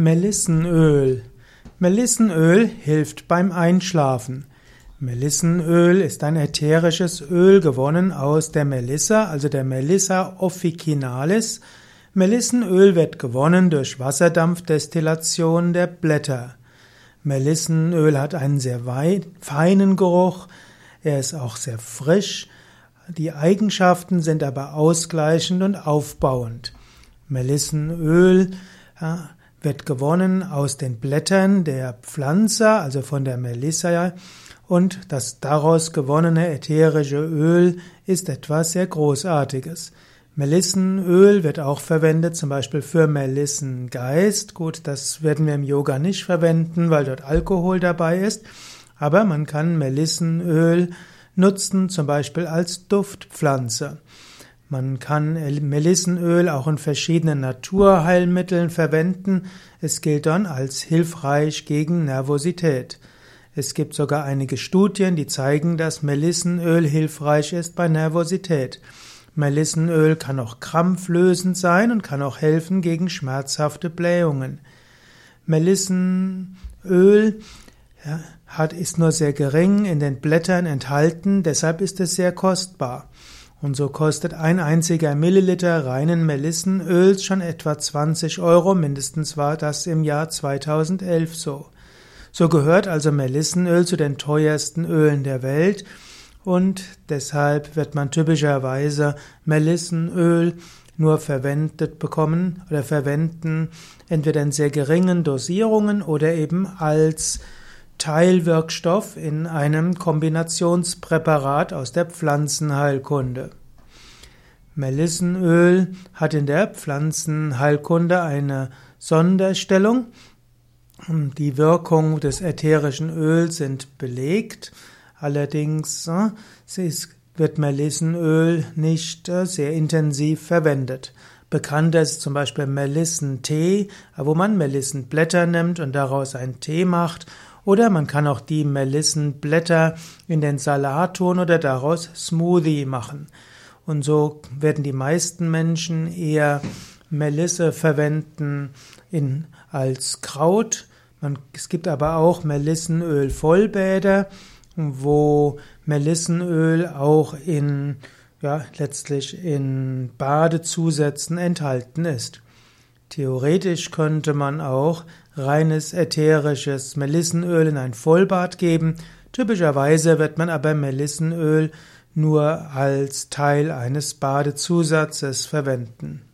Melissenöl. Melissenöl hilft beim Einschlafen. Melissenöl ist ein ätherisches Öl gewonnen aus der Melissa, also der Melissa officinalis. Melissenöl wird gewonnen durch Wasserdampfdestillation der Blätter. Melissenöl hat einen sehr feinen Geruch, er ist auch sehr frisch, die Eigenschaften sind aber ausgleichend und aufbauend. Melissenöl wird gewonnen aus den Blättern der Pflanze, also von der Melissa, und das daraus gewonnene ätherische Öl ist etwas sehr Großartiges. Melissenöl wird auch verwendet, zum Beispiel für Melissengeist. Gut, das werden wir im Yoga nicht verwenden, weil dort Alkohol dabei ist. Aber man kann Melissenöl nutzen, zum Beispiel als Duftpflanze. Man kann Melissenöl auch in verschiedenen Naturheilmitteln verwenden. Es gilt dann als hilfreich gegen Nervosität. Es gibt sogar einige Studien, die zeigen, dass Melissenöl hilfreich ist bei Nervosität. Melissenöl kann auch krampflösend sein und kann auch helfen gegen schmerzhafte Blähungen. Melissenöl hat, ist nur sehr gering in den Blättern enthalten, deshalb ist es sehr kostbar. Und so kostet ein einziger Milliliter reinen Melissenöls schon etwa 20 Euro, mindestens war das im Jahr 2011 so. So gehört also Melissenöl zu den teuersten Ölen der Welt und deshalb wird man typischerweise Melissenöl nur verwendet bekommen oder verwenden, entweder in sehr geringen Dosierungen oder eben als Teilwirkstoff in einem Kombinationspräparat aus der Pflanzenheilkunde. Melissenöl hat in der Pflanzenheilkunde eine Sonderstellung. Die Wirkung des ätherischen Öls sind belegt. Allerdings äh, wird Melissenöl nicht äh, sehr intensiv verwendet. Bekannt ist zum Beispiel Melissentee, wo man Melissenblätter nimmt und daraus einen Tee macht oder man kann auch die Melissenblätter in den Salat tun oder daraus Smoothie machen. Und so werden die meisten Menschen eher Melisse verwenden in, als Kraut. Man, es gibt aber auch Melissenöl-Vollbäder, wo Melissenöl auch in, ja, letztlich in Badezusätzen enthalten ist. Theoretisch könnte man auch reines ätherisches Melissenöl in ein Vollbad geben. Typischerweise wird man aber Melissenöl nur als Teil eines Badezusatzes verwenden.